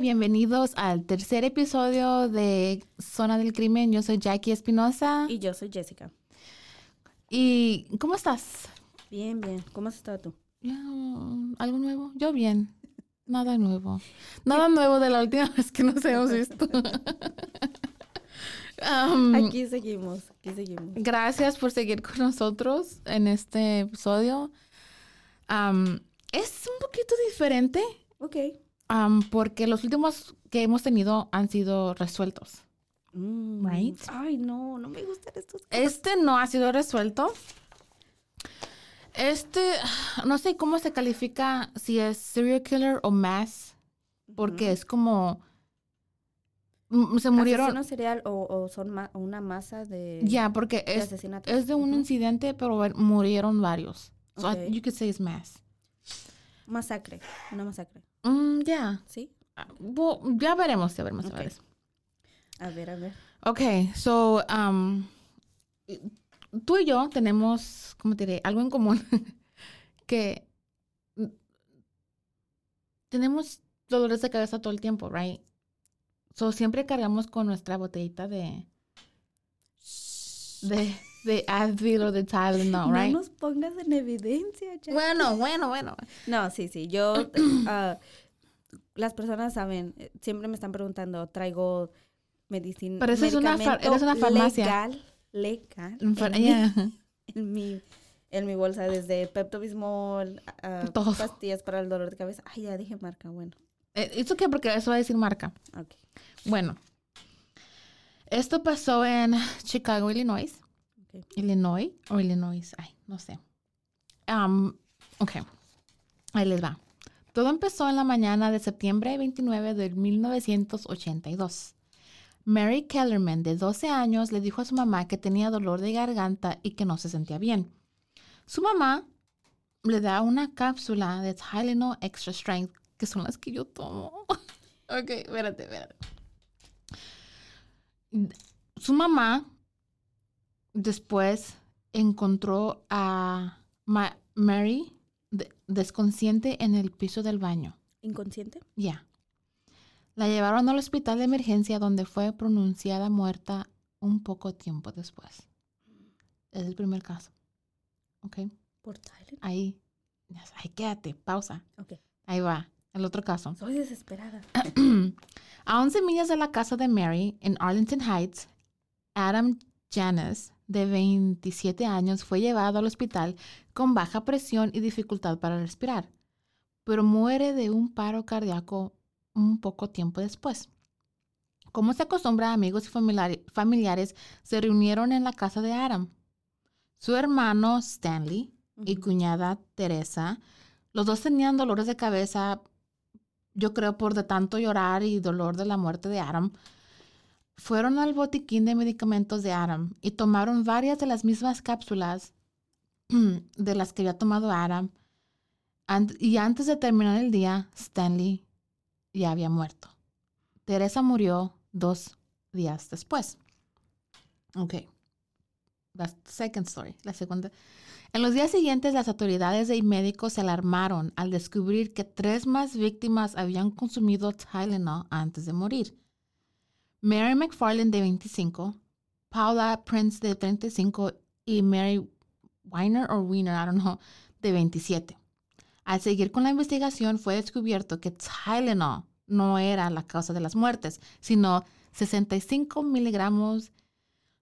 Y bienvenidos al tercer episodio de Zona del Crimen. Yo soy Jackie Espinosa. Y yo soy Jessica. ¿Y cómo estás? Bien, bien. ¿Cómo has estado tú? Ya, ¿Algo nuevo? Yo bien. Nada nuevo. Nada nuevo de la última vez que nos hemos visto. Um, Aquí seguimos, aquí seguimos. Gracias por seguir con nosotros en este episodio. Um, es un poquito diferente Ok. Um, porque los últimos que hemos tenido han sido resueltos. Mm. Right. Ay, no, no me gustan estos. Este no ha sido resuelto. Este, no sé cómo se califica si es serial killer o mass, porque es como mm, se murieron. ¿Asesino serial o, o son ma- una masa de, Ya, porque de es, de un incidente, pero murieron varios. So I- you could say it's mass. Masacre, una masacre. Mm, ya. ¿Sí? Ah, well, ya veremos, ya veremos. ya Ok. veremos. A ver, a ver. Ok, so, um, tú y yo tenemos, ¿cómo te diré? Algo en común. que tenemos dolores de cabeza todo el tiempo, right? So, siempre cargamos con nuestra botellita de, de, de Advil o de Tylenol, right? No nos pongas en evidencia, Jack. Bueno, bueno, bueno. No, sí, sí. Yo, ah, las personas saben, eh, siempre me están preguntando, traigo medicina. Pero eso es una eres una farmacia. Legal, legal. En, mi, en, mi, en mi bolsa, desde Pepto-Bismol, ah, Todo. pastillas para el dolor de cabeza. Ay, ya dije marca, bueno. Eh, ¿Eso qué? Porque eso va a decir marca. Ok. Bueno, esto pasó en Chicago, Illinois. Illinois o Illinois, ay, no sé. Um, ok, ahí les va. Todo empezó en la mañana de septiembre 29 de 1982. Mary Kellerman, de 12 años, le dijo a su mamá que tenía dolor de garganta y que no se sentía bien. Su mamá le da una cápsula de Tylenol Extra Strength, que son las que yo tomo. ok, espérate, espérate. Su mamá después encontró a Ma- Mary de- desconsciente en el piso del baño. ¿Inconsciente? Ya. La llevaron al hospital de emergencia donde fue pronunciada muerta un poco tiempo después. Es el primer caso. ¿Ok? Por Tylenol. Ahí. Ahí quédate. Pausa. Ok. Ahí va. El otro caso. Soy desesperada. A 11 millas de la casa de Mary en Arlington Heights, Adam Janis, de 27 años, fue llevado al hospital con baja presión y dificultad para respirar, pero muere de un paro cardíaco un poco tiempo después. Como se acostumbra, amigos y familiares se reunieron en la casa de Adam. Su hermano Stanley y cuñada Teresa, los dos tenían dolores de cabeza, yo creo por de tanto llorar y dolor de la muerte de Adam. Fueron al botiquín de medicamentos de Adam y tomaron varias de las mismas cápsulas de las que había tomado Adam. Y antes de terminar el día, Stanley ya había muerto. Teresa murió dos días después. Ok. La second story, la segunda. En los días siguientes, las autoridades y médicos se alarmaron al descubrir que tres más víctimas habían consumido Tylenol antes de morir. Mary McFarland, de 25, Paula Prince, de 35, y Mary Weiner o Weiner, I don't know, de 27. Al seguir con la investigación, fue descubierto que Tylenol no era la causa de las muertes, sino 65 miligramos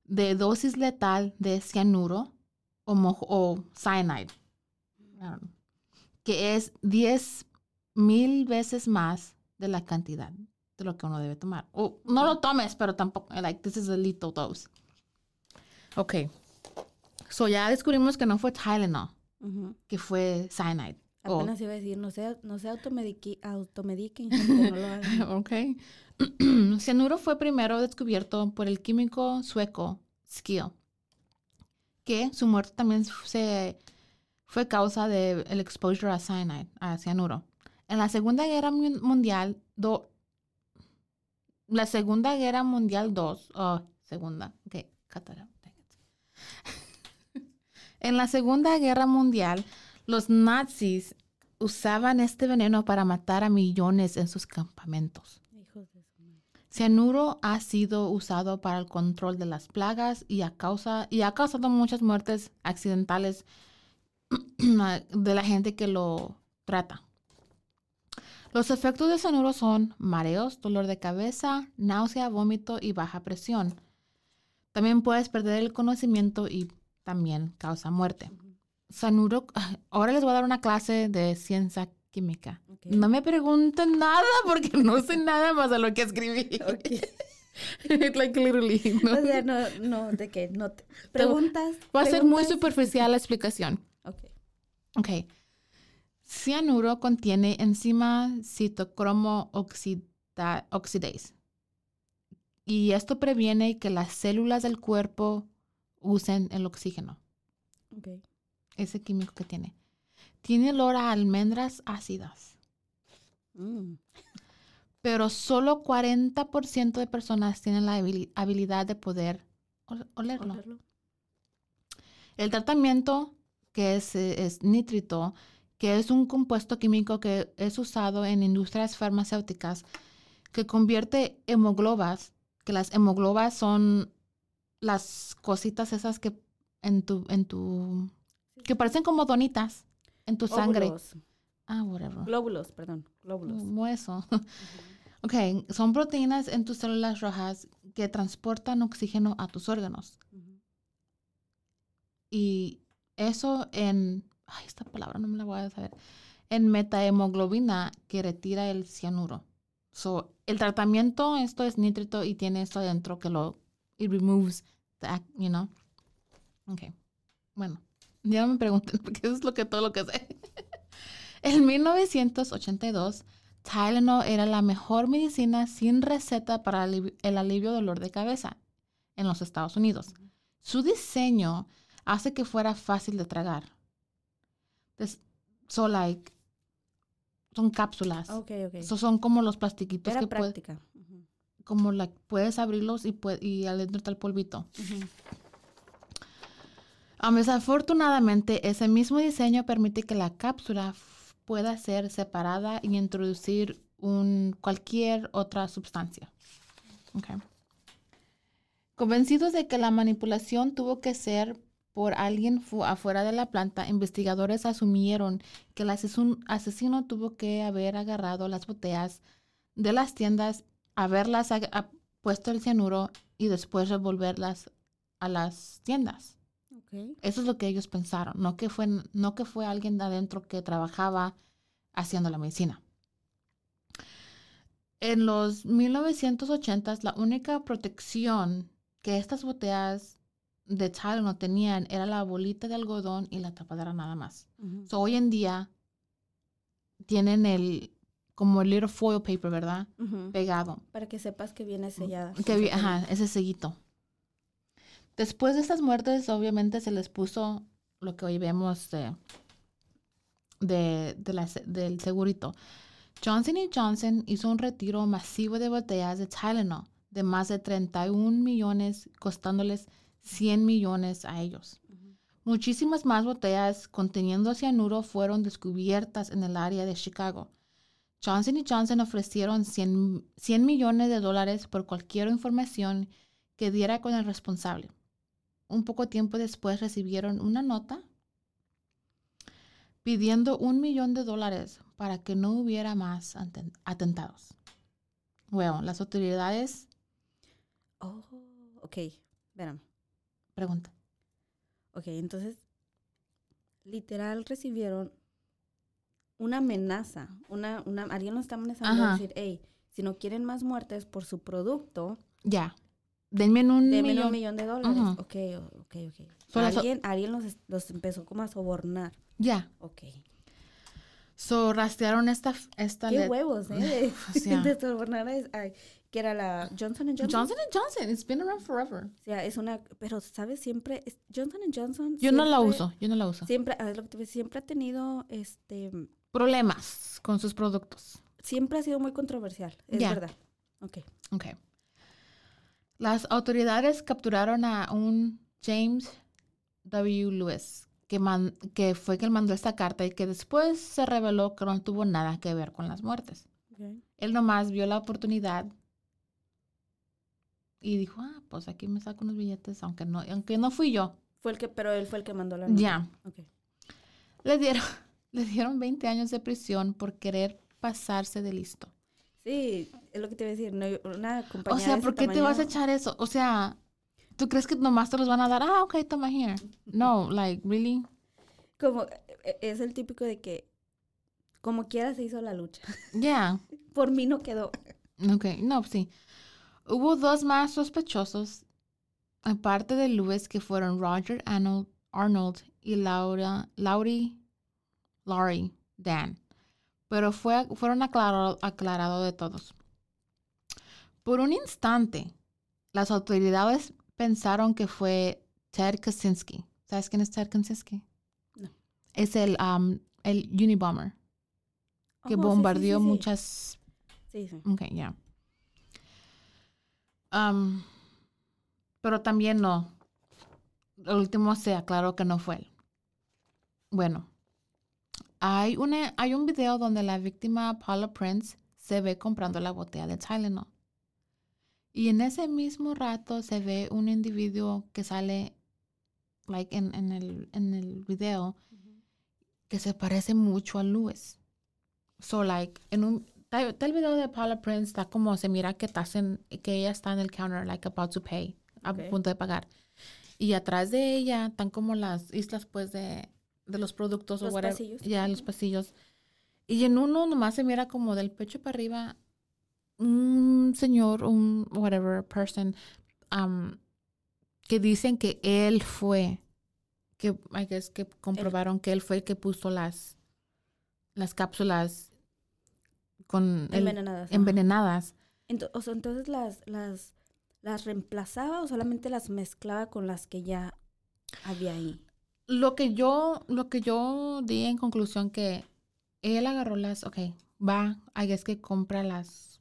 de dosis letal de cianuro o, o cyanide, que es 10 mil veces más de la cantidad de lo que uno debe tomar. O no lo tomes, pero tampoco, like, this is a little dose. Ok. So ya descubrimos que no fue Tylenol, Ujú. que fue cyanide. Apenas iba a decir, no se, no se automediqui- automediquen, gente, no lo hagan. Ok. Cianuro fue primero descubierto por el químico sueco Skill, que su muerte también se fue causa del exposure a cyanide, a cianuro. En la Segunda Guerra Mun- Mundial, do- la Segunda Guerra Mundial 2, oh, segunda, ok, en la Segunda Guerra Mundial, los nazis usaban este veneno para matar a millones en sus campamentos. Cianuro ha sido usado para el control de las plagas y, a causa, y ha causado muchas muertes accidentales de la gente que lo trata. Los efectos de cianuro son mareos, dolor de cabeza, náusea, vómito y baja presión. También puedes perder el conocimiento y también causa muerte. Cianuro, ah, ahora les voy a dar una clase de ciencia química. Ok. No me pregunten nada porque no sé nada más de lo que escribí. like literally. ¿no? O sea, no, no, de que no te preguntas. Va a ser muy superficial la explicación. Ok. Ok. Cianuro contiene enzima citocromo oxida- oxidase. Y esto previene que las células del cuerpo usen el oxígeno, Ok. ese químico que tiene. Tiene olor a almendras ácidas. Mm. pero solo 40% de personas tienen la habili- habilidad de poder ol- olerlo. Olerlo. El tratamiento, que es, es nítrito, que es un compuesto químico que es usado en industrias farmacéuticas, que convierte hemoglobas, que las hemoglobas son las cositas esas que en tu, en tu, que parecen como donitas en tu sangre. Óvulos. Ah, whatever. Glóbulos, perdón. Glóbulos. Como eso. Ok, son proteínas en tus células rojas que transportan oxígeno a tus órganos. Y eso en, ay, esta palabra no me la voy a saber, en metahemoglobina que retira el cianuro. So, el tratamiento, esto es nítrito y tiene esto adentro que lo, it removes the, ac- you know. Ok, bueno, ya no me pregunten porque eso es lo que, todo lo que sé. en 1982, Tylenol era la mejor medicina sin receta para el alivio dolor de cabeza en los Estados Unidos. Su diseño hace que fuera fácil de tragar. Des- so like, son cápsulas. Ok, ok. So son como los plastiquitos Era que puedes, práctica. Ujú. como like, puedes abrirlos y, pue- y adentro está el polvito. Ujú. Um, desafortunadamente, ese mismo diseño permite que la cápsula pueda ser separada y introducir un, cualquier otra sustancia. Okay. Convencidos de que la manipulación tuvo que ser por alguien fu- afuera de la planta, investigadores asumieron que el asesino tuvo que haber agarrado las botellas de las tiendas, haberlas puesto el cianuro y después revolverlas a las tiendas. Eso es lo que ellos pensaron, no que fue, no que fue alguien de adentro que trabajaba haciendo la medicina. En los 1980s, la única protección que estas botellas de Tylenol tenían era la bolita de algodón y la tapadera nada más. So, hoy en día tienen el, como el little foil paper, ¿verdad? Pegado. Para que sepas que viene sellada. Que vi- ajá, ese sellito. Después de estas muertes, obviamente se les puso lo que hoy vemos de, de, de la se- del segurito. Johnson Johnson hizo un retiro masivo de botellas de Tylenol de más de 31 millones, costándoles 100 millones a ellos. Muchísimas más botellas conteniendo cianuro fueron descubiertas en el área de Chicago. Johnson Johnson ofrecieron 100, 100 millones de dólares por cualquier información que diera con el responsable. Un poco tiempo después recibieron una nota pidiendo un millón de dólares para que no hubiera más aten- atentados. Bueno, las autoridades Oh, ok. Espérame. Preguntan. Ok, entonces, literal recibieron una amenaza. Una, una, alguien nos está amenazando Ajá. a decir, hey, si no quieren más muertes por su producto, Ya, denme un denme millón. un millón de dólares. Ujú. Ok, ok, ok. So, alguien alguien los, los empezó como a sobornar. Ya, Ok. so rastrearon esta, esta Qué huevos, ¿eh? De, O sea. de sobornar a- que era la Johnson Johnson. Johnson Johnson, it's been around forever. O sea, es una, pero sabes siempre es- Johnson Johnson. Yo no la uso, yo no la uso. Siempre, a ver, lo que te voy a decir, siempre ha tenido, este, Problemas con sus productos. siempre ha sido muy controversial, es verdad. Ok. Ok. Las autoridades capturaron a un James W. Lewis, que, man- que fue quien mandó esta carta y que después se reveló que no tuvo nada que ver con las muertes. okay. Él nomás vio la oportunidad y dijo, ah, pues aquí me saco unos billetes, aunque no, aunque no fui yo. Fue el que, pero él fue el que mandó la nota. Ya. Ok. Le dieron, le dieron 20 años de prisión por querer pasarse de listo. Sí, es lo que te iba a decir. no, una O compañía sea, de ¿por qué te vas a tamaño- echar eso? O sea, ¿tú crees que nomás te los van a dar? Ah, ok, toma here. No, like, really? Como, e- es el típico de que, como quiera se hizo la lucha. Yeah. Por mí no quedó. Ok, no, sí. Hubo dos más sospechosos, aparte de Lewis, que fueron Roger Arnold, y Laura, Laurie, Laurie Dan. Pero fue, fueron aclarados aclarado de todos. Por un instante, las autoridades pensaron que fue Ted Kaczynski. ¿Sabes quién es Ted Kaczynski? No. Es el, um, el Unibomber, que Oh, sí, bombardeó sí, sí. muchas Sí, sí. Ok, ya. Am, pero también no. El último se aclaró que no fue él. Bueno, hay, una, hay un video donde la víctima Paula Prince se ve comprando la botella de Tylenol. Y en ese mismo rato se ve un individuo que sale like, en, en, el, en el video que se parece mucho a Lewis. So, like, en un, está, está el video de Paula Prince, está como se mira que, estás en, que ella está en el counter, like, about to pay, a punto de pagar. Y atrás de ella están como las islas, pues, de, de los productos Los o whatever. pasillos. Ya, los pasillos. Y en uno nomás se mira como del pecho para arriba un señor, un whatever person, um, que dicen que él fue, que I guess que comprobaron que él fue el que puso las, las cápsulas con el- Envenenadas. ajá. envenenadas. Ento- o sea, entonces las, las, las reemplazaba o solamente las mezclaba con las que ya había ahí. Lo que yo, lo que yo di en conclusión que él agarró las, ok, va, I guess que compra las,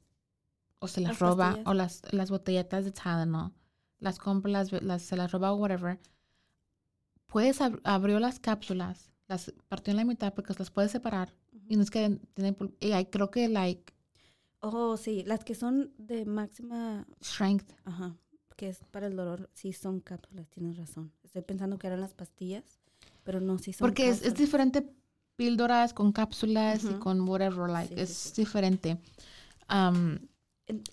o se las, Las roba, pastillas. o las, las botelletas de Tylenol, las compra, las, las, se las roba o whatever. Pues ab- abrió las cápsulas, las partió en la mitad porque las puede separar. Y es que tienen, y hay- creo que like Oh, sí, las que son de máxima, strength. ajá, que es para el dolor, sí son cápsulas, tienes razón. Estoy pensando que eran las pastillas, pero no, sí son Porque es, es diferente píldoras con cápsulas y con whatever, like, Sí, es sí. diferente. Um,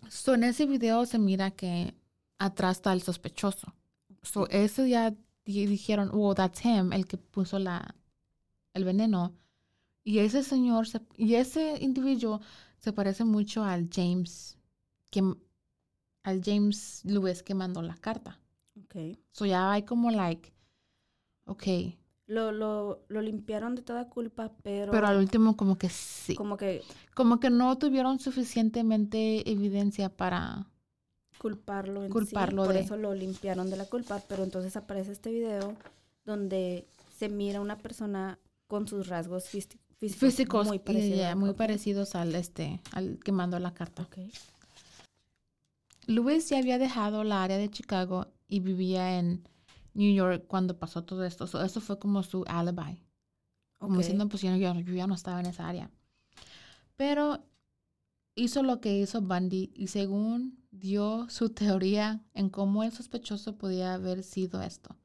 so, en ese video se mira que atrás está el sospechoso. So, eso ya di- dijeron, oh, that's him, el que puso la, el veneno. Y ese señor, se- y ese individuo se parece mucho al James, que, al James Lewis que mandó la carta. Ok. So, ya hay como, like, okay. Lo, lo, lo limpiaron de toda culpa, pero, Pero al último como que sí. como que Como que no tuvieron suficientemente evidencia para... culparlo en sí, Culparlo por de- eso lo limpiaron de la culpa, pero entonces aparece este video donde se mira una persona con sus rasgos físi- físicos, Físicos muy y, parecidos. yeah, muy parecidos al este, al que mandó la carta. Ok. Lewis ya había dejado la área de Chicago y vivía en New York cuando pasó todo esto. So, eso fue como su alibi. Como Ok. diciendo, pues yo, yo- yo ya no estaba en esa área. Pero hizo lo que hizo Bundy y según dio su teoría en cómo el sospechoso podía haber sido esto.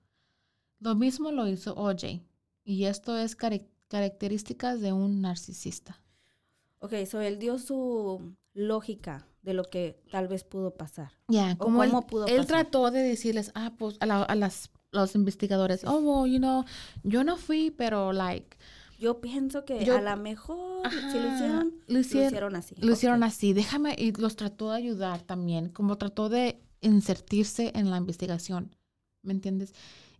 Lo mismo lo hizo OJ, y esto es cari- características de un narcisista. Ok, so él dio su lógica de lo que tal vez pudo pasar. Ya, ¿O como él, pudo él pasar? trató de decirles, ah, pues a, la- a las, los investigadores, oh, well, you know, yo no fui, pero like, Yo pienso que Yo- a lo mejor si lo Ajá, hicieron, lo lo hicieron- así. lo hicieron así, déjame, y los trató de ayudar también, como trató de insertirse en la investigación, ¿me entiendes?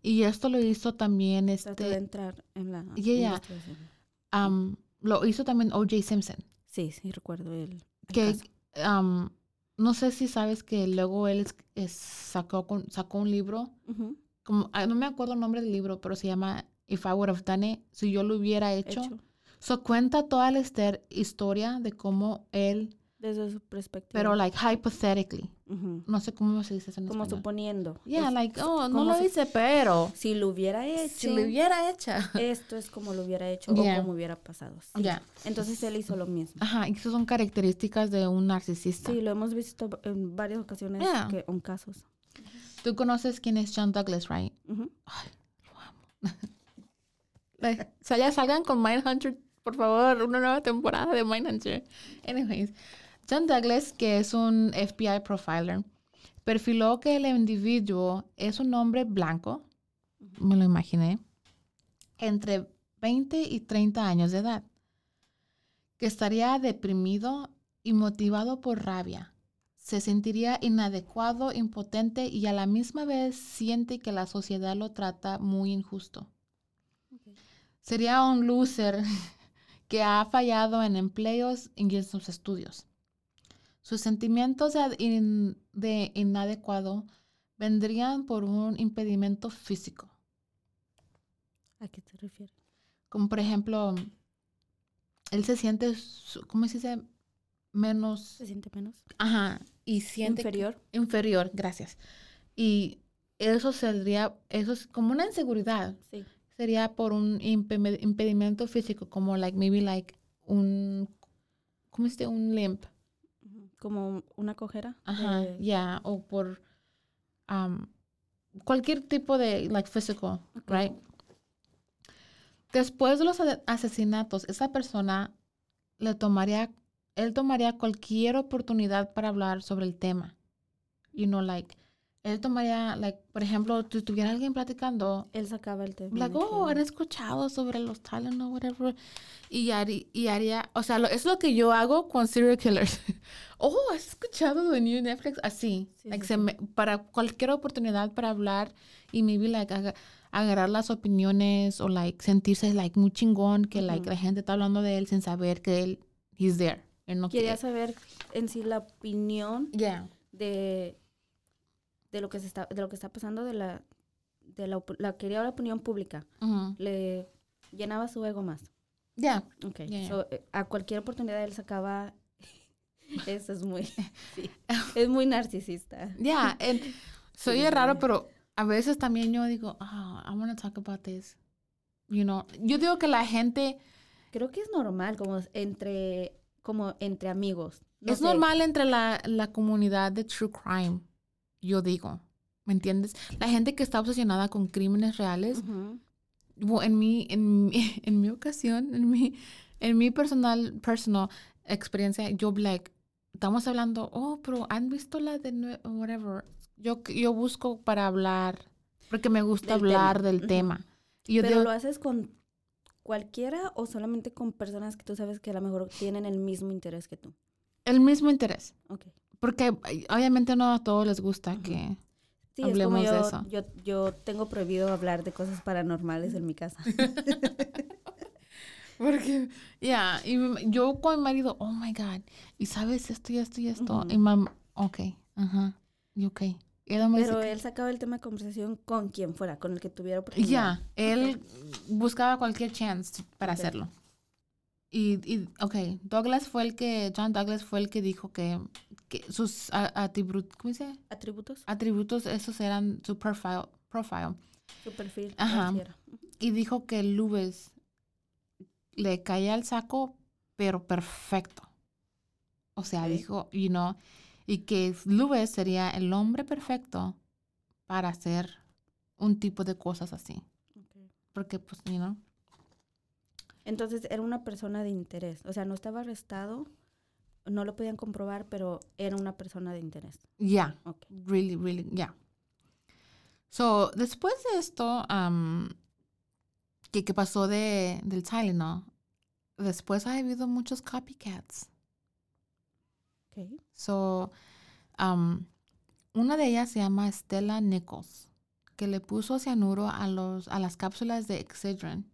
Y esto lo hizo también, Trató de este, entrar en la ya. investigación. am, lo hizo también O.J. Simpson, Sí, sí, recuerdo el que am, no sé si sabes que luego él es- es- sacó, con- sacó un libro Ujú, como, ah, no me acuerdo el nombre del libro, pero se llama If I Would Have Done It, si yo lo hubiera hecho. hecho So cuenta toda la historia de cómo él, desde su perspectiva. pero like hypothetically, Ujú. no sé cómo se dice eso en Como español. suponiendo. Yeah, Es- like, oh, no lo hice, pero Si lo hubiera hecho, si lo hubiera hecho. esto es como lo hubiera hecho Yeah. o como hubiera pasado. Sí. Ya. Entonces él hizo lo mismo. Ajá, y esas son características de un narcisista. Sí, lo hemos visto en varias ocasiones Yeah. que, en casos. Tú conoces quién es John Douglas, right? Ujú. Like, o sea, ya salgan con Mindhunter, por favor, una nueva temporada de Mindhunter. Anyways, John Douglas, que es un FBI profiler, perfiló que el individuo es un hombre blanco, me lo imaginé, entre 20 y 30 años de edad, que estaría deprimido y motivado por rabia. Se sentiría inadecuado, impotente y a la misma vez siente que la sociedad lo trata muy injusto. Sería un loser que ha fallado en empleos y en sus estudios. Sus sentimientos de, in- de inadecuado vendrían por un impedimento físico, ¿A qué te refieres? como por ejemplo, él se siente, ¿cómo se dice? Menos, ¿Se siente menos? ajá, y siente que- Inferior. inferior, gracias. Y eso sería, eso es como una inseguridad. Sí. sería por un impe- impedimento físico, como like maybe like un, ¿cómo se dice? Un limp. Como una cojera. Ajá, ya, o por um, cualquier tipo de like physical, right? Después de los asesinatos, esa persona le tomaría, él tomaría cualquier oportunidad para hablar sobre el tema. You know, like, él tomaría, like, por ejemplo, si tuviera alguien platicando, Él sacaba el tema. like, oh, han escuchado sobre los talent o whatever. Y, harí- y haría, o sea, lo- es lo que yo hago con serial killers. oh, ¿has escuchado de New Netflix? Así, Sí, like, sí, me- para cualquier oportunidad para hablar y maybe, like, aga- agarrar las opiniones o, like, sentirse, like, muy chingón que, like, Ujú. la gente está hablando de él sin saber que él, he's there. Él no Quería quiere. saber en sí la opinión Yeah. de, de lo que se está de lo que está pasando de la de la, la quería la opinión pública le llenaba su ego más Yeah. okay Ya, ya. So, eh, a cualquier oportunidad él sacaba eso es muy sí, es muy narcisista Yeah, and soy Sí. raro, pero a veces también yo digo, ah, I want to talk about this. You know, yo digo que la gente creo que es normal como entre como entre amigos No es sé. normal entre la, la comunidad de true crime, yo digo, ¿me entiendes? La gente que está obsesionada con crímenes reales, en mi, en, en mi ocasión, en mi, en mi personal, personal experiencia, yo like, estamos hablando, oh, pero han visto la de whatever. Yo, yo busco para hablar, porque me gusta Del tema. hablar del tema. Y yo pero digo, lo haces con cualquiera o solamente con personas que tú sabes que a lo mejor tienen el mismo interés que tú el mismo interés. okay Porque obviamente no a todos les gusta que... Sí, Hablemos es de como eso. yo, yo, yo tengo prohibido hablar de cosas paranormales en mi casa. Porque, ya, y yo con mi marido, oh my God, y sabes esto y esto y esto. Y mam, ok, ajá, y ok. Y él me dice Pero que- él sacaba el tema de conversación con quien fuera, con el que tuviera Ya, oportunidad. él buscaba cualquier chance para hacerlo. Y, y, ok, Douglas fue el que, John Douglas fue el que dijo que, que sus atributos, ¿cómo dice? Atributos, Atributos, esos eran su profile, profile. su perfil. Ajá. Y dijo que Lewis le caía al saco, pero perfecto. O sea, dijo, you know, Y que Lewis sería el hombre perfecto para hacer un tipo de cosas así. Porque, pues, you know. Entonces era una persona de interés. O sea, no estaba arrestado, no lo podían comprobar, pero era una persona de interés. Yeah. Ok. Really, really, yeah. So, después de esto, um, que, que pasó de, del Tylenol, después ha habido muchos copycats. Ok. So, um, una de ellas se llama Stella Nichols, que le puso cianuro a, los, a las cápsulas de Excedrin.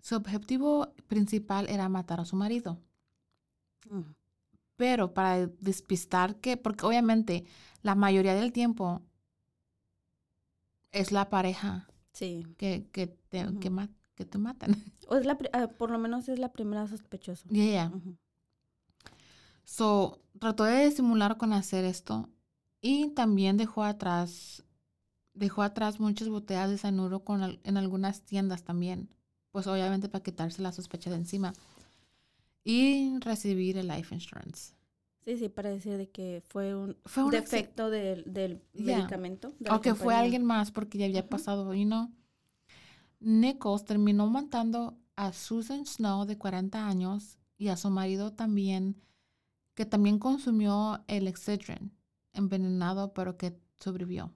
Su objetivo principal era matar a su marido. Mm. Pero para despistar que, porque obviamente la mayoría del tiempo es la pareja Sí. que, que, te, que, Ujú. ma- que te matan. O es la, ah, por lo menos es la primera sospechosa. Yeah, yeah. Ujú. So, trató de disimular con hacer esto y también dejó atrás, dejó atrás muchas botellas de cianuro con, en algunas tiendas también. Pues obviamente para quitarse la sospecha de encima. Y recibir el life insurance. Sí, sí, para decir de que fue un Fue un defecto del, del Yeah. medicamento. de O que fue alguien más porque ya había pasado, you know. Nichols terminó matando a Susan Snow de 40 años y a su marido también, que también consumió el Excedrin envenenado, pero que sobrevivió.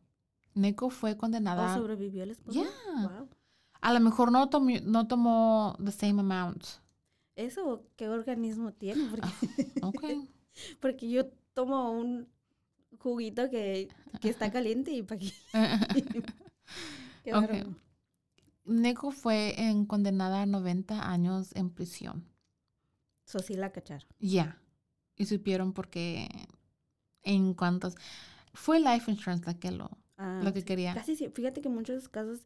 Nichols fue ¿O condenada. sobrevivió el esposo? Yeah. Wow. A lo mejor no tomó, no tomó the same amount. ¿Eso qué organismo tiene? Porque, Ok. porque yo tomo un juguito que, que está caliente y para qué. Qué Ok. bárbaro. Nichols fue en- condenada a 90 años en prisión. So, sí la cacharon. Ya. Y supieron porque en cuantos... Fue Life Insurance la que lo, Ah, lo que quería. Casi sí. Fíjate que muchos casos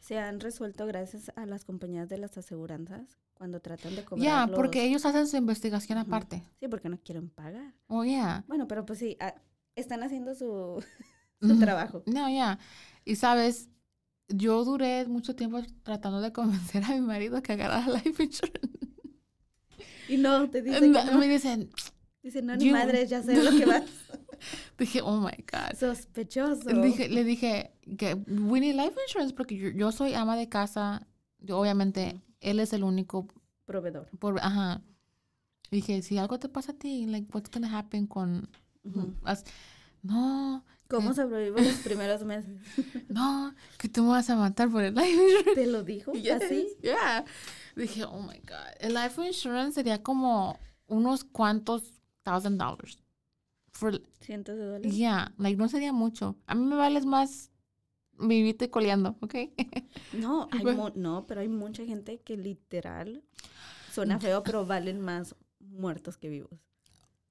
se han resuelto gracias a las compañías de las aseguranzas cuando tratan de cobrar Ya, porque ellos hacen su investigación aparte. Sí, porque no quieren pagar. Oh, yeah. Bueno, pero pues sí, ah, están haciendo su, su trabajo. No, ya. Y sabes, yo duré mucho tiempo tratando de convencer a mi marido que agarrara Life Insurance. Y no, te dicen que no. Me dicen, Dice, no, ni You- madre, ya sé lo que vas. dije, oh my God. Sospechoso. Le dije, le dije que we need life insurance porque yo, yo soy ama de casa. Yo, obviamente, él es el único Proveedor. por, ajá. Dije, si algo te pasa a ti, like, what's gonna happen con Ujú. us? No, ¿Cómo ¿Qué? sobrevivo los primeros meses? no, que tú me vas a matar por el life insurance. ¿Te lo dijo? ¿Así? Yes, Yeah. Dije, oh my God. El life insurance sería como unos cuantos thousand dollars. For, Cientos de dólares. yeah, like, no sería mucho. A mí me vales más vivirte coleando, ¿ok? No, hay Bueno. mu- no, pero hay mucha gente que literal suena feo, pero valen más muertos que vivos.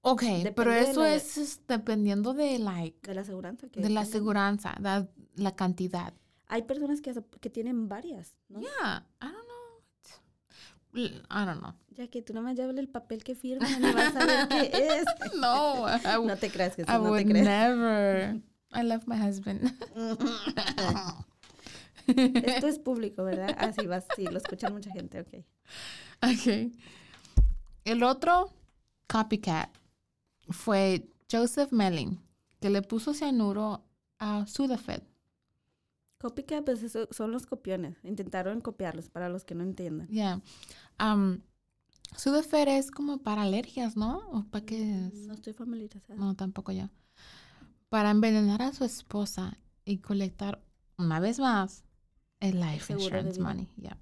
ok, pero de eso la- es, es dependiendo de, like, De la aseguranza. que de la aseguranza, la, la cantidad. Hay personas que, que tienen varias, ¿no? Yeah, I don't know. I don't know. Ya que tú nomás llévale el papel que firman y vas a ver qué es. No, I, No te creas que I no te would creas. never. I love my husband. Esto es público, ¿verdad? Así va, sí, lo escuchan mucha gente, ok. Okay. El otro copycat fue Joseph Melling, que le puso cianuro a Sudafed. Copycat, pues eso son los copiones. Intentaron copiarlos para los que no entiendan. Yeah. Um, Sudafed es como para alergias, ¿no? ¿O para qué es? No estoy familiarizada. No, tampoco yo. Para envenenar a su esposa y colectar una vez más el life seguro insurance money. Yep.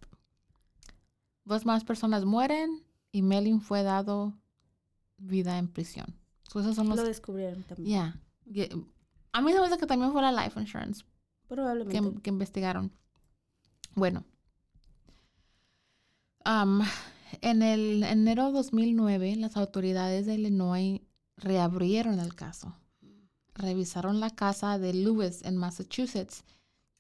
Dos más personas mueren y Melling fue dado vida en prisión. So, esos son los Lo descubrieron también. Yeah. Ye- A mí se me hace que también fue la life insurance que, Probablemente. que investigaron. Bueno. Am, en el enero 2009, las autoridades de Illinois reabrieron el caso. Revisaron la casa de Lewis en Massachusetts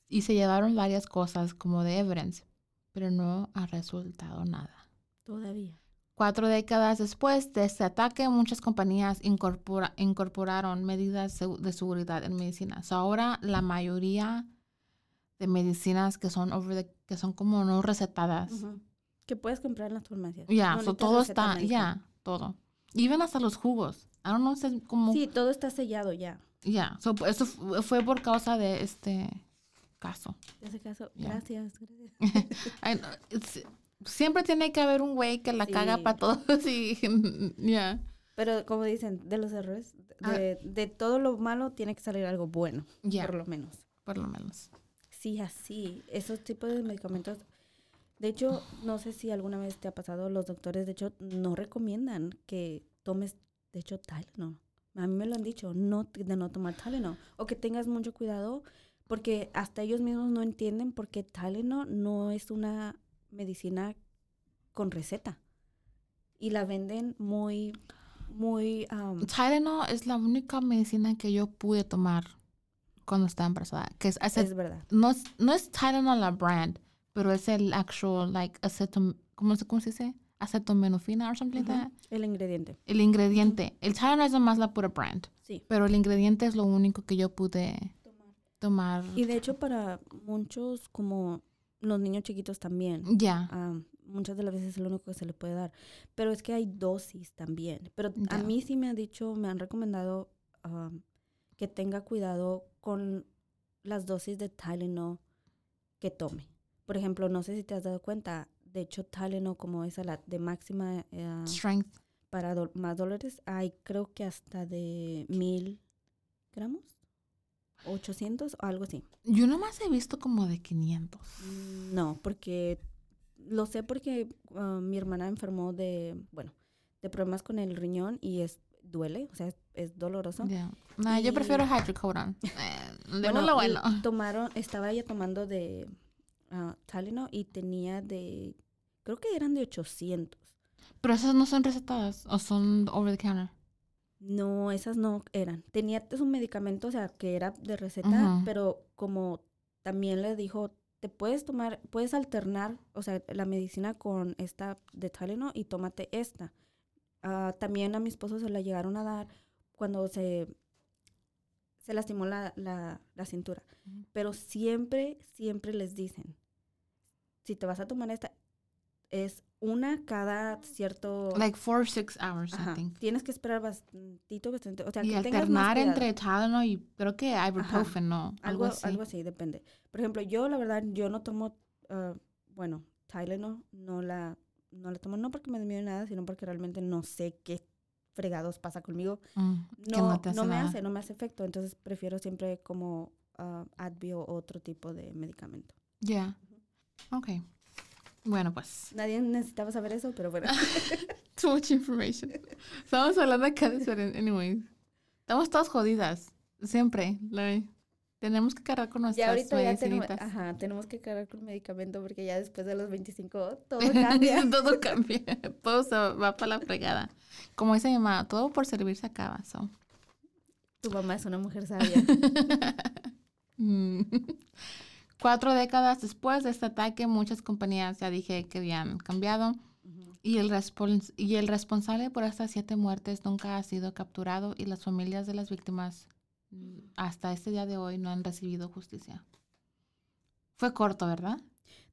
y se llevaron varias cosas como de evidence, pero no ha resultado nada. Todavía. Cuatro décadas después de este ataque, muchas compañías incorpora- incorporaron medidas de seguridad en medicina. So, ahora la mayoría de medicinas que son over the- que son como no recetadas. Que puedes comprar en las farmacias. ya, No so todo está, ya, todo. Even hasta los jugos. I don't know, sé cómo... Sí, todo está sellado ya. Ya, so, eso fu- fue por causa de este caso. Ese caso, gracias, gracias. Es- siempre tiene que haber un güey que la caga para todos y... Ya. Pero como dicen, de los errores, Ah. de, de todo lo malo tiene que salir algo bueno, por lo menos. por lo menos. Sí, así. Esos tipos de medicamentos. De hecho, no sé si alguna vez te ha pasado, los doctores, de hecho, no recomiendan que tomes, de hecho, Tylenol. A mí me lo han dicho, no, de no tomar Tylenol. O que tengas mucho cuidado, porque hasta ellos mismos no entienden por qué Tylenol no es una medicina con receta. Y la venden muy, muy... am, Tylenol es la única medicina que yo pude tomar cuando estaba embarazada. Que es, es verdad. no, es, no es Tylenol la brand, pero es el actual, like, acetom, ¿cómo, se- cómo se dice? Acetaminofina or something like Ujú, that. El ingrediente. El ingrediente. El Tylenol es nomás la pura brand, Sí. pero el ingrediente es lo único que yo pude tomar. Y de hecho para muchos, como los niños chiquitos también, Ya. ah, muchas de las veces es lo único que se le puede dar. Pero es que hay dosis también. Pero a mí sí me han dicho, me han recomendado ah, que tenga cuidado con las dosis de Tylenol que tome. Por ejemplo, no sé si te has dado cuenta, de hecho Tylenol como esa la de máxima eh, Strength. para do- más dólares, hay creo que hasta de mil gramos, 800 o algo así. Yo nomás he visto como de 500. Mm, No, porque lo sé porque ah, mi hermana enfermó de, bueno, de problemas con el riñón y es duele, o sea, es, es doloroso. Ya. Nah, yo Y- prefiero hydrocodone. Eh, de y bueno. tomaron, estaba ella tomando de ah, Tylenol y tenía de, creo que eran de 800. Pero esas no son recetadas o son over the counter. No, esas no eran. Tenía un medicamento, o sea, que era de receta, pero como también le dijo, te puedes tomar, puedes alternar, o sea, la medicina con esta de Tylenol y tómate esta. Ah, también a mi esposo se la llegaron a dar cuando se, se lastimó la, la, la cintura. Pero siempre, siempre les dicen, si te vas a tomar esta, es una cada cierto... Like four or six hours, Ajá, something. Tienes que esperar bastantito, bastante. O sea, Y que tengas más alternar cuidado. entre Tylenol y creo que ibuprofen, ¿no? algo, Algo así. algo así, depende. Por ejemplo, yo la verdad, yo no tomo, ah, bueno, Tylenol, no la, no la tomo, no porque me dé miedo nada, sino porque realmente no sé qué fregados pasa conmigo. Mm, No, no no me hace, no me hace efecto. Entonces prefiero siempre como ah, Advil o otro tipo de medicamento. Ya. Ok. Bueno, pues. Nadie necesitaba saber eso, pero bueno. Too much information. Estamos hablando acá de eso, anyway. Estamos todas jodidas. Siempre. la- tenemos que cargar con ya nuestras ahorita ya tenemos, medicinitas. ajá, tenemos que cargar con medicamento porque ya después de los 25 todo cambia. todo cambia. Todo se va para la fregada. Como dice mi mamá, todo por servir se acaba. so. Tu mamá es una mujer sabia. Mm. Cuatro décadas después de este ataque, muchas compañías ya dije que habían cambiado y el, respons- y el responsable por estas siete muertes nunca ha sido capturado y las familias de las víctimas mm, hasta este día de hoy no han recibido justicia. Fue corto, ¿verdad?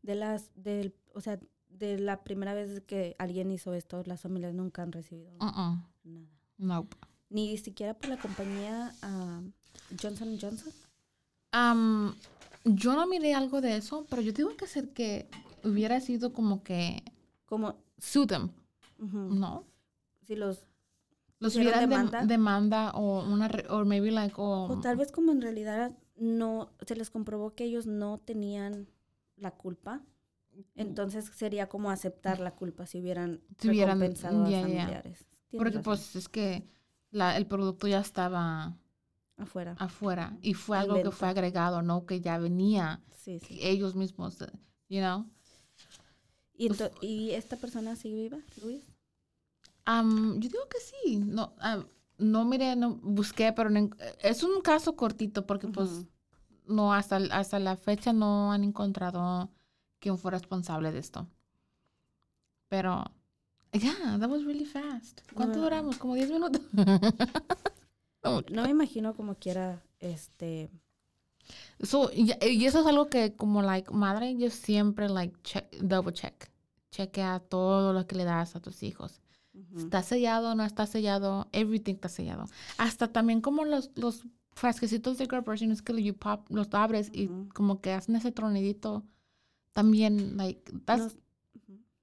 De las, del, o sea, de la primera vez que alguien hizo esto, las familias nunca han recibido Uh-uh. nada. Nope. Ni siquiera por la compañía ah, Johnson Johnson. Am, yo no miré algo de eso, pero yo digo que ser que hubiera sido como que Como, sue them, ¿no? si los, Los ¿Hicieron hubieran dem- demanda? demanda o una or maybe like o, o tal vez como en realidad no, se les comprobó que ellos no tenían la culpa. Entonces sería como aceptar la culpa si hubieran Si hubieran- a familiares. Porque razón, pues es que la, el producto ya estaba afuera. afuera y fue algo que fue agregado, no que ya venía Sí, sí. ellos mismos, you know. ¿Y, ¿Y esta persona sigue viva, Luis? Am, yo digo que sí, no, am, no miré, no busqué, pero no es un caso cortito porque pues Ujú. no hasta, hasta la fecha no han encontrado quién fue responsable de esto. Pero, yeah, that was really fast. ¿Cuánto No. duramos? Como 10 minutos. No me imagino como quiera, este, So, y, y eso es algo que como like madre yo siempre like check, double check. Chequea todo lo que le das a tus hijos. Está sellado, no está sellado, everything está sellado. Hasta también como los, los frasquecitos de Gerber, es que you pop, los abres y Ujú. como que hacen ese tronidito. También, like, that's,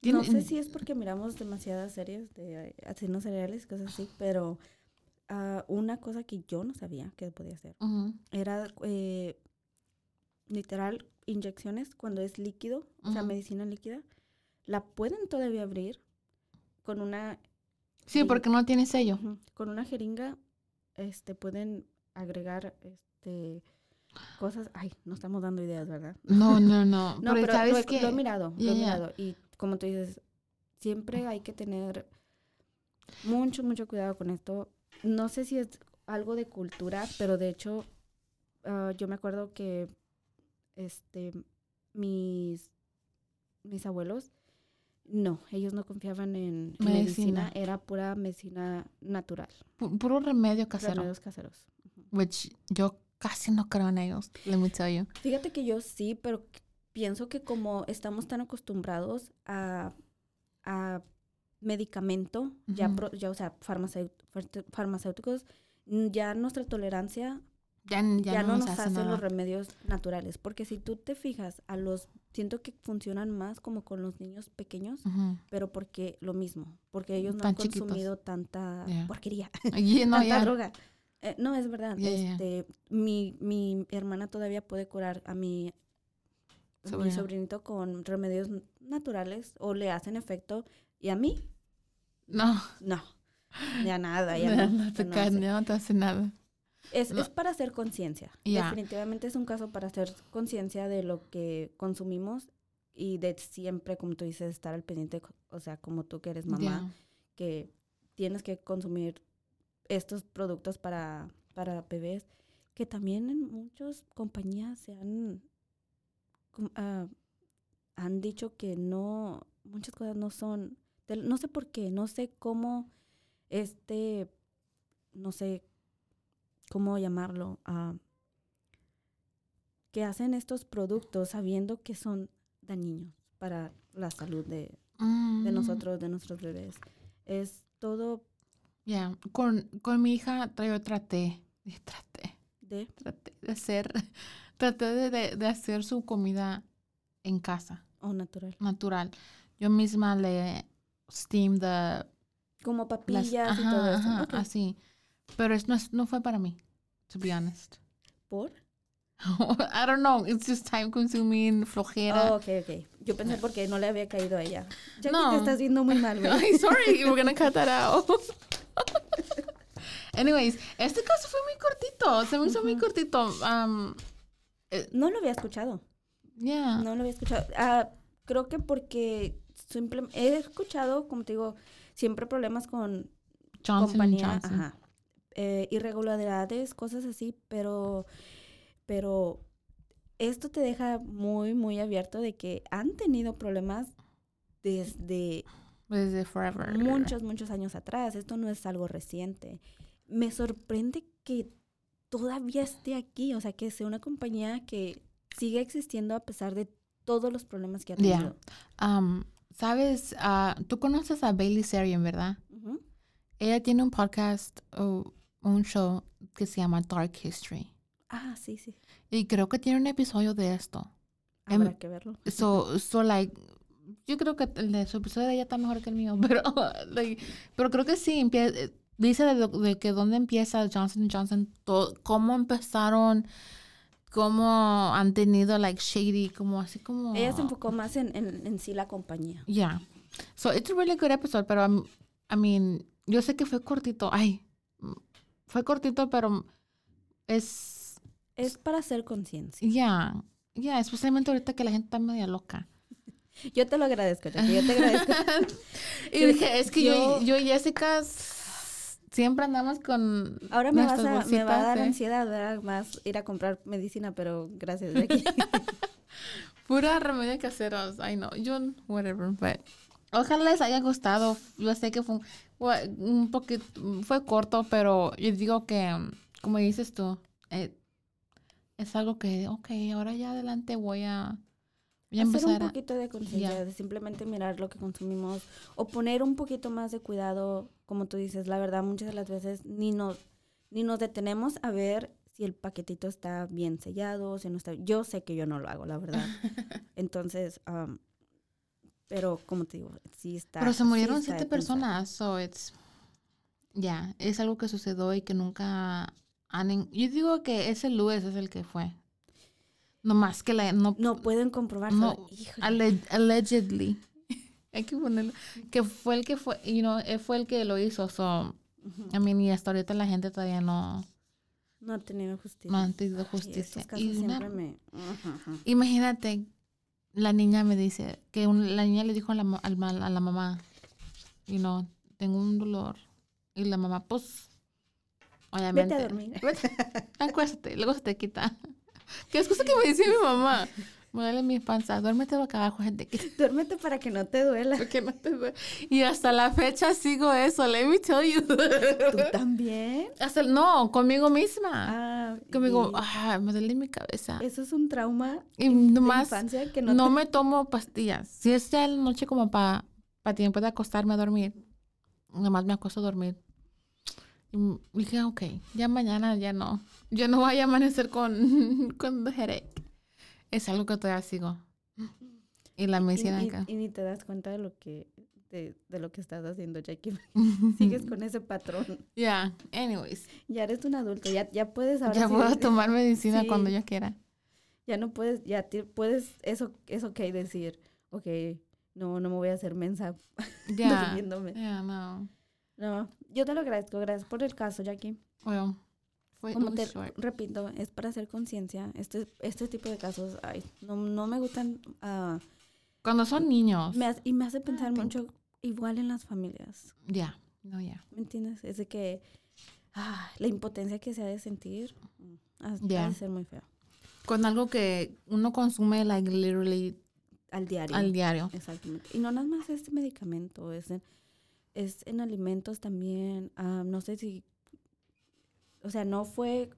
No, No sé si es porque miramos demasiadas series de eh, asesinos cereales, cosas así, pero ah, una cosa que yo no sabía que podía hacer era eh, literal inyecciones cuando es líquido, o sea, medicina líquida, la pueden todavía abrir con una Sí, porque no tiene sello. Con una jeringa, este, pueden agregar, este, cosas. Ay, no estamos dando ideas, ¿verdad? No, no, no. No, pero, ¿sabes lo, qué? lo he mirado, lo Ya, he mirado. Y como tú dices, siempre hay que tener mucho, mucho cuidado con esto. No sé si es algo de cultura, pero de hecho, ah, yo me acuerdo que, este, mis, mis abuelos, no, ellos no confiaban en Medicina. medicina, era pura medicina natural, Pu- Puro remedio casero. remedios caseros. Which yo casi no creo en ellos, let me tell you. Fíjate que yo sí, pero pienso que como estamos tan acostumbrados a, a medicamento, ya, pro- ya, o sea, farmacéut- farte- farmacéuticos, mm, ya nuestra tolerancia Ya, ya, ya, no, nos hace hacen nada. los remedios naturales. Porque si tú te fijas, a los siento que funcionan más como con los niños pequeños, pero porque lo mismo, porque ellos no Tan han chiquitos. consumido tanta Yeah. porquería. No, tanta droga. Eh, no, es verdad. Este, mi, mi hermana todavía puede curar a mi, mi sobrinito con remedios naturales o le hacen efecto. Y a mí, No, no. Ya nada, ya no, no. no ya te no cae, no te hace nada. Es, es para hacer conciencia. Definitivamente es un caso para hacer conciencia de lo que consumimos y de siempre, como tú dices, estar al pendiente, o sea, como tú que eres mamá, que tienes que consumir estos productos para, para bebés, que también en muchas compañías se han, ah, han dicho que no, muchas cosas no son, no sé por qué, no sé cómo este, no sé cómo llamarlo, ah, que hacen estos productos sabiendo que son dañinos para la salud de, de Mm, nosotros, de nuestros bebés. Es todo Ya, con, con mi hija yo traté, traté, de... traté de hacer, traté de, de- de hacer su comida en casa, o natural. natural. Yo misma le steam the Como las, papillas y todo eso. ajá, así. Pero es, no, es- no fue para mí, to be honest. ¿Por? I don't know, it's just time consuming, flojera. Oh, ok, ok. Yo pensé porque no le había caído a ella. Ya que No. te estás viendo muy mal, güey. Sorry, we're gonna cut that out. Anyways, este caso fue muy cortito, se me hizo muy cortito. Um, No lo había escuchado. yeah. No lo había escuchado. Ah, creo que porque simple- he escuchado, como te digo, siempre problemas con Johnson compañía, Johnson. ajá, eh, irregularidades, cosas así, pero, pero esto te deja muy, muy abierto de que han tenido problemas desde Desde forever. muchos, muchos años atrás. Esto no es algo reciente. Me sorprende que todavía esté aquí, o sea, que sea una compañía que sigue existiendo a pesar de todos los problemas que ha Yeah. tenido. Um, Sabes, Ah, tú conoces a Bailey Sarian, ¿verdad? Ella tiene un podcast o un show que se llama Dark History. Ah, sí, sí. Y creo que tiene un episodio de esto. Em, Habrá que verlo. So, so like, yo creo que el de su episodio de ella está mejor que el mío, pero, like, pero creo que sí, empie- dice de, de que dónde empieza Johnson Johnson, to- cómo empezaron, cómo han tenido, like, shady, como así como... Ella se enfocó más en, en, en sí la compañía. Yeah. So, it's a really good episode, pero, um, I mean, yo sé que fue cortito, ay, fue cortito, pero es, Es para hacer conciencia. yeah, yeah, especialmente ahorita que la gente está media loca. Yo te lo agradezco, Jackie, Yo te agradezco. Y dije, es que yo, yo- y Jessica siempre andamos con Ahora me, vas a, me va a dar ¿eh? ansiedad, ¿verdad? Más ir a comprar medicina, pero gracias, Jackie. Pura remedio caseros. Ay, no, yo, whatever, but ojalá les haya gustado. Yo sé que fue un, un poquito, fue corto, pero yo digo que, como dices tú, eh, es algo que, ok, ahora ya adelante voy a, Voy a hacer un empezar a- poquito de conciencia, de simplemente mirar lo que consumimos o poner un poquito más de cuidado, como tú dices, la verdad muchas de las veces ni nos ni nos detenemos a ver si el paquetito está bien sellado, si no está. Yo sé que yo no lo hago, la verdad. Entonces, am, pero como te digo, sí está. Pero se murieron siete personas, so it's... Ya, es algo que sucedió y que nunca han... Yo digo que ese Luis es el que fue. No más que la... No, No pueden comprobar. No, Híjole. alle- allegedly. Hay que ponerlo. Que fue el que fue, you know, fue el que lo hizo. So. I mean, y hasta ahorita la gente todavía no, No ha tenido justicia. no han tenido Ay, justicia. casos Y una- me. Imagínate, la niña me dice que un- la niña le dijo a la, al ma- a la mamá, you know, tengo un dolor. Y la mamá, pues, obviamente. Vete a dormir. Acuéstate, luego se te quita. ¿Qué es cosa que me decía mi mamá? Me duele mi panza, duérmete boca abajo, gente. Duérmete para que no te duela. Porque no te duele. Y hasta la fecha sigo eso, let me tell you. ¿Tú también? Hasta, no, conmigo misma. Ah, conmigo, ah, me duele mi cabeza. Eso es un trauma Y de nomás, infancia que no, no, te- me tomo pastillas. Si es ya la noche como para tiempo de acostarme a dormir, nomás me acuesto a dormir. Y dije, ok, ya mañana ya no. Yo no voy a amanecer con, con headache. Es algo que todavía sigo. Y la y, medicina y- acá. y ni te das cuenta de lo que de, de lo que estás haciendo, Jackie. Sigues con ese patrón. Yeah, anyways. Ya eres un adulto, ya, ya puedes ahora ya sí- puedo tomar medicina sí. cuando yo quiera. ya no puedes, ya te- puedes, eso es ok decir, ok, no, no me voy a hacer mensa Ya. durmiéndome. Yeah, no. No, yo te lo agradezco, gracias por el caso, Jackie. Well, fue Como te short. repito, es para hacer conciencia. Este, este tipo de casos, ay, no, no me gustan. ah, Cuando son niños. me hace- y me hace pensar pink. mucho igual en las familias. Ya, no, ya. ¿Me entiendes? Es de que ah, la impotencia que se ha de sentir mm, ha, ha de ser muy feo. Con algo que uno consume, like, literally Al diario. al diario. Exactamente. Y no nada más este medicamento, es en, es en alimentos también. ah, no sé si. O sea, no fue.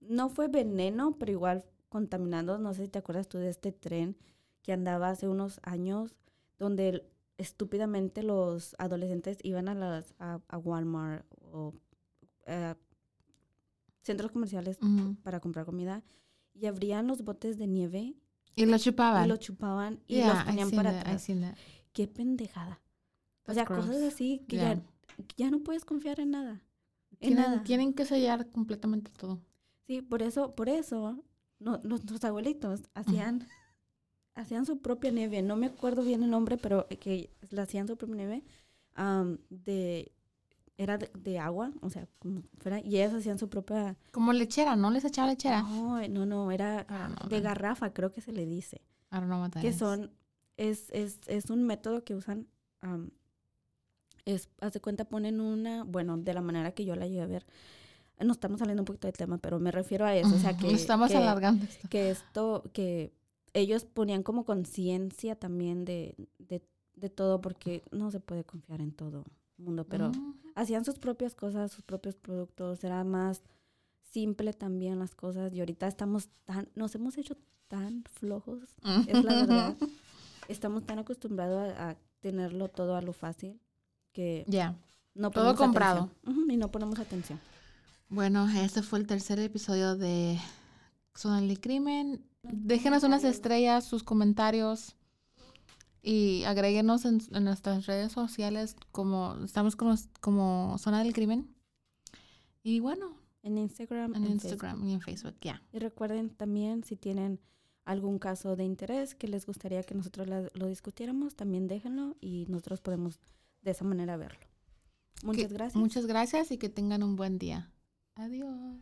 No fue veneno, pero igual contaminando. No sé si te acuerdas tú de este tren que andaba hace unos años, donde estúpidamente los adolescentes iban a las a, a Walmart o eh, centros comerciales para comprar comida y abrían los botes de nieve Y lo chupaban. y lo chupaban y Yeah, los ponían para that, atrás. Qué pendejada. O sea, cosas así que Yeah. ya, que ya no puedes confiar en nada. En Tienen, nada. tienen que sellar completamente todo. Sí, por eso, por eso, no- nuestros abuelitos hacían, hacían su propia nieve. No me acuerdo bien el nombre, pero que la hacían su propia nieve am, de era de, de agua, o sea, como fuera, y ellas hacían su propia. Como lechera, ¿no? Les echaba lechera. No, no, no, era know de garrafa, creo que se le dice. I don't know what that que is. son, es, es, es un método que usan, am, es, haz de cuenta, ponen una, bueno, de la manera que yo la llegué a ver, nos estamos saliendo un poquito del tema, pero me refiero a eso, o sea, que, Estamos que, alargando esto. que esto, que ellos ponían como conciencia también de, de, de todo, porque no se puede confiar en todo el mundo, pero hacían sus propias cosas, sus propios productos, era más simple también las cosas, y ahorita estamos tan, nos hemos hecho tan flojos es la verdad. Estamos tan acostumbrados a, a tenerlo todo a lo fácil que Ya. no Todo comprado. y no ponemos atención. Bueno, este fue el tercer episodio de Zona del Crimen. Déjenos unas estrellas, sus comentarios y agréguenos en, en nuestras redes sociales como estamos como, como Zona del Crimen. Y bueno, En Instagram, en en Instagram Facebook. y en Facebook, ya. Y recuerden también si tienen algún caso de interés que les gustaría que nosotros la- lo discutiéramos, también déjenlo y nosotros podemos de esa manera verlo. Muchas Que- gracias. Muchas gracias y que tengan un buen día. Adiós.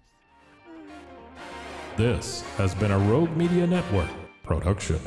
This has been a Rogue Media Network production.